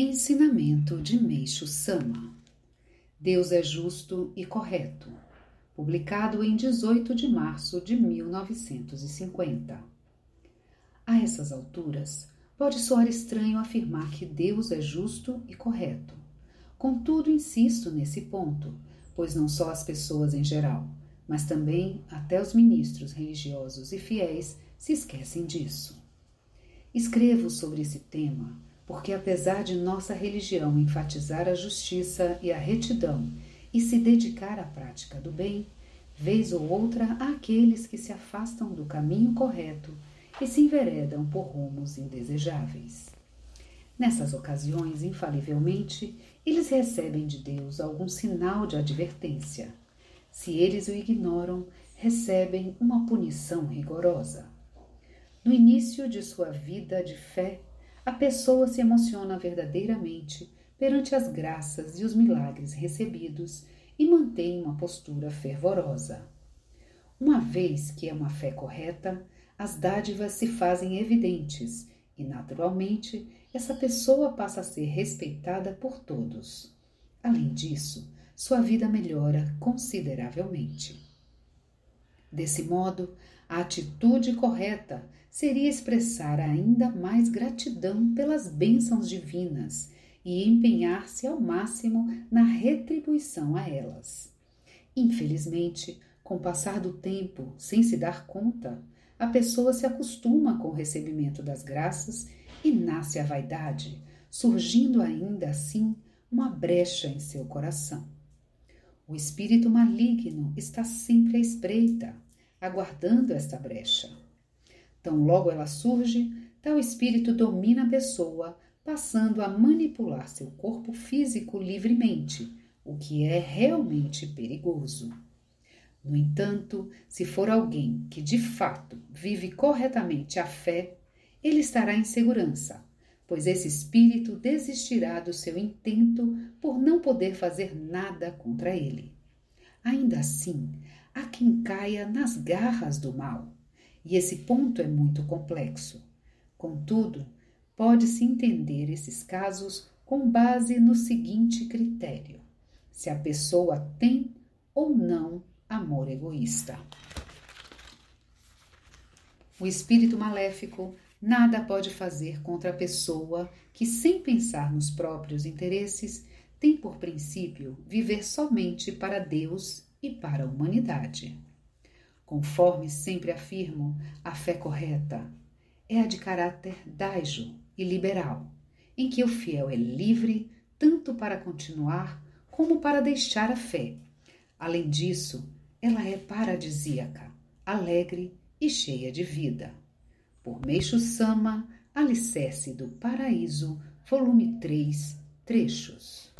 Ensinamento de Meixo Sama Deus é justo e correto. Publicado em 18 de março de 1950. A essas alturas, pode soar estranho afirmar que Deus é justo e correto. Contudo, insisto nesse ponto, pois não só as pessoas em geral, mas também até os ministros religiosos e fiéis se esquecem disso. Escrevo sobre esse tema porque apesar de nossa religião enfatizar a justiça e a retidão e se dedicar à prática do bem, vez ou outra há aqueles que se afastam do caminho correto e se enveredam por rumos indesejáveis. Nessas ocasiões, infalivelmente, eles recebem de Deus algum sinal de advertência. Se eles o ignoram, recebem uma punição rigorosa. No início de sua vida de fé, a pessoa se emociona verdadeiramente perante as graças e os milagres recebidos e mantém uma postura fervorosa. Uma vez que é uma fé correta, as dádivas se fazem evidentes e, naturalmente, essa pessoa passa a ser respeitada por todos. Além disso, sua vida melhora consideravelmente. Desse modo, a atitude correta seria expressar ainda mais gratidão pelas bênçãos divinas e empenhar-se ao máximo na retribuição a elas. Infelizmente, com o passar do tempo, sem se dar conta, a pessoa se acostuma com o recebimento das graças e nasce a vaidade, surgindo ainda assim uma brecha em seu coração. O espírito maligno está sempre à espreita, aguardando esta brecha. Tão logo ela surge, tal espírito domina a pessoa, passando a manipular seu corpo físico livremente, o que é realmente perigoso. No entanto, se for alguém que de fato vive corretamente a fé, ele estará em segurança, pois esse espírito desistirá do seu intento por não poder fazer nada contra ele. Ainda assim, há quem caia nas garras do mal, e esse ponto é muito complexo. Contudo, pode-se entender esses casos com base no seguinte critério: se a pessoa tem ou não amor egoísta. O espírito maléfico nada pode fazer contra a pessoa que, sem pensar nos próprios interesses, tem por princípio viver somente para Deus e para a humanidade. Conforme sempre afirmo, a fé correta é a de caráter daijo e liberal, em que o fiel é livre tanto para continuar como para deixar a fé. Além disso, ela é paradisíaca, alegre e cheia de vida. Por Meixo Sama, Alicerce do Paraíso, volume 3, trechos.